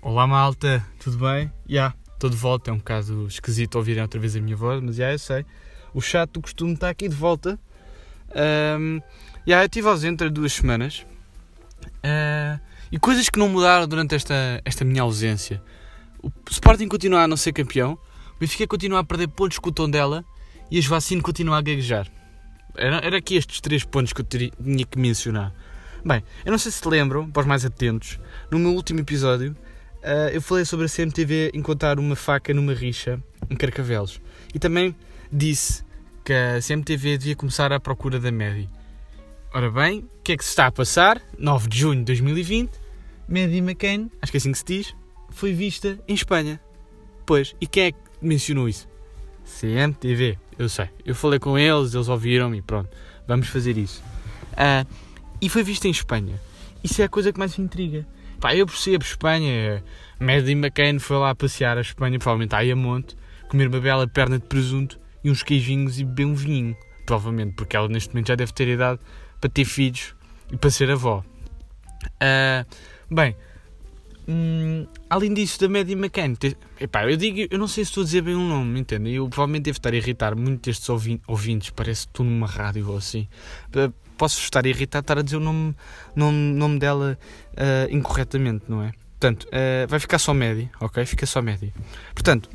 Olá malta, tudo bem? Já, yeah, estou de volta, é um bocado esquisito ouvirem outra vez a minha voz, mas já yeah, eu sei. O chato do costume está aqui de volta. Um, yeah, eu estive ausente há duas semanas. Uh, e coisas que não mudaram durante esta, esta minha ausência. O Sporting continua a não ser campeão, o Benfica continua a perder pontos com o tom dela e as vacinas continuam a gaguejar. Era, era aqui estes três pontos que eu teria, tinha que mencionar. Bem, eu não sei se lembram, para os mais atentos, no meu último episódio uh, eu falei sobre a CMTV encontrar uma faca numa rixa em Carcavelos. E também disse que a CMTV devia começar à procura da Medi. Ora bem, o que é que se está a passar? 9 de junho de 2020, Medi McCain, acho que é assim que se diz, foi vista em Espanha. Pois, e quem é que mencionou isso? CMTV, eu sei. Eu falei com eles, eles ouviram-me e pronto, vamos fazer isso. Uh, e foi vista em Espanha. Isso é a coisa que mais me intriga. Pá, eu percebo Espanha. Maddie McCain foi lá passear a Espanha, provavelmente a monte, comer uma bela perna de presunto e uns queijinhos e beber um vinho. Provavelmente, porque ela neste momento já deve ter idade para ter filhos e para ser avó. Uh, bem, hum, além disso, da Maddie McCain, te, epá, eu digo, eu não sei se estou a dizer bem o nome, entende? Eu provavelmente devo estar a irritar muito destes ouvintes, parece que estou numa rádio ou assim posso estar irritado estar a dizer o nome, nome, nome dela uh, incorretamente, não é? Portanto, uh, vai ficar só médio, ok? Fica só médio. Portanto,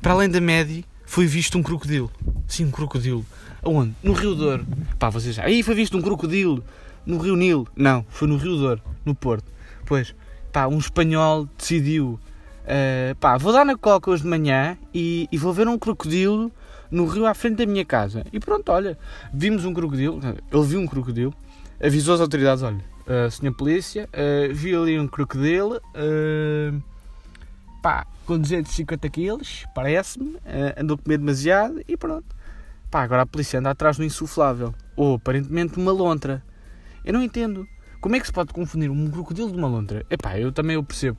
para além da média, foi visto um crocodilo. Sim, um crocodilo. Aonde? No Rio Douro. Pá, vocês já. Aí foi visto um crocodilo no Rio Nilo. Não, foi no Rio Douro, no Porto. Pois, pá, um espanhol decidiu. Uh, pá, vou dar na coca hoje de manhã e, e vou ver um crocodilo no rio à frente da minha casa. E pronto, olha, vimos um crocodilo, ele viu um crocodilo, avisou as autoridades, olha, uh, senhor polícia, uh, vi ali um crocodilo, uh, pá, com 250 quilos, parece-me, uh, andou a comer demasiado e pronto. Pá, agora a polícia anda atrás do insuflável, ou aparentemente uma lontra. Eu não entendo. Como é que se pode confundir um crocodilo de uma lontra? Epá, eu também eu percebo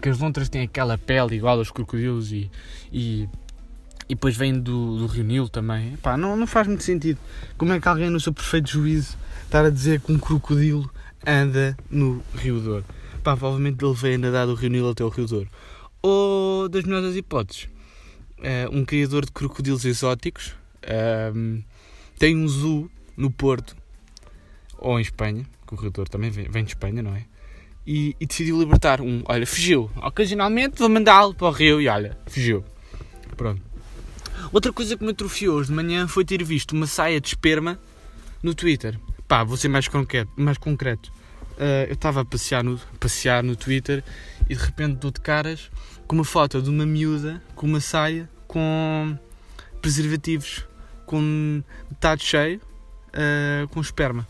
que as lontras têm aquela pele igual aos crocodilos e, e e depois vem do, do Rio Nilo também. Pá, não, não faz muito sentido. Como é que alguém, no seu perfeito juízo, estar a dizer que um crocodilo anda no Rio Douro? Pá, provavelmente ele veio nadar do Rio Nilo até o Rio Douro. Ou, das melhores hipóteses, uh, um criador de crocodilos exóticos uh, tem um zoo no Porto ou em Espanha, que o Douro também vem, de Espanha, não é? E, e, decidiu libertar um. Olha, fugiu. Ocasionalmente vou mandá-lo para o rio e olha, fugiu. Pronto. Outra coisa que me atrofiou hoje de manhã foi ter visto uma saia de esperma no Twitter. Pá, vou ser mais concreto. Mais concreto. Uh, eu estava a passear no, passear no Twitter e de repente dou de caras com uma foto de uma miúda com uma saia com preservativos com metade cheio uh, com esperma.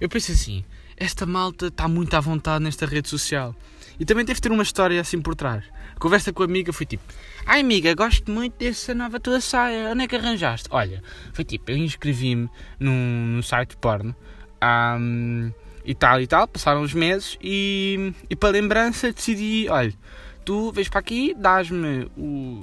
Eu pensei assim, esta malta está muito à vontade nesta rede social. E também deve ter uma história assim por trás. A conversa com a amiga foi tipo: Ai amiga, gosto muito dessa nova tua saia, onde é que arranjaste? Olha, foi tipo: eu inscrevi-me num, num site porno um, e tal e tal, passaram os meses e, e para lembrança decidi: olha, tu vês para aqui, dás-me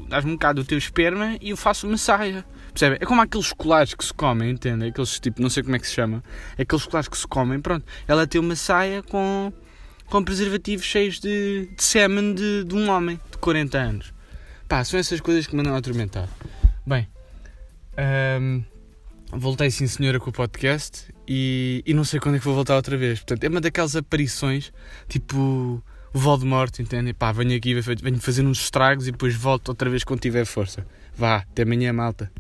dás um bocado do teu esperma e eu faço uma saia. Percebe? É como aqueles colares que se comem, entende? Aqueles tipo, não sei como é que se chama, aqueles colares que se comem, pronto. Ela tem uma saia com com preservativos cheios de, de sêmen de, de, um homem de 40 anos. Pá, são essas coisas que me andam a atormentar. Bem, um, voltei sim senhora com o podcast e, e não sei quando é que vou voltar outra vez. Portanto, é uma daquelas aparições, tipo o Voldemort, entende? Pá, venho aqui, venho fazer uns estragos e depois volto outra vez quando tiver força. Vá, até amanhã, malta.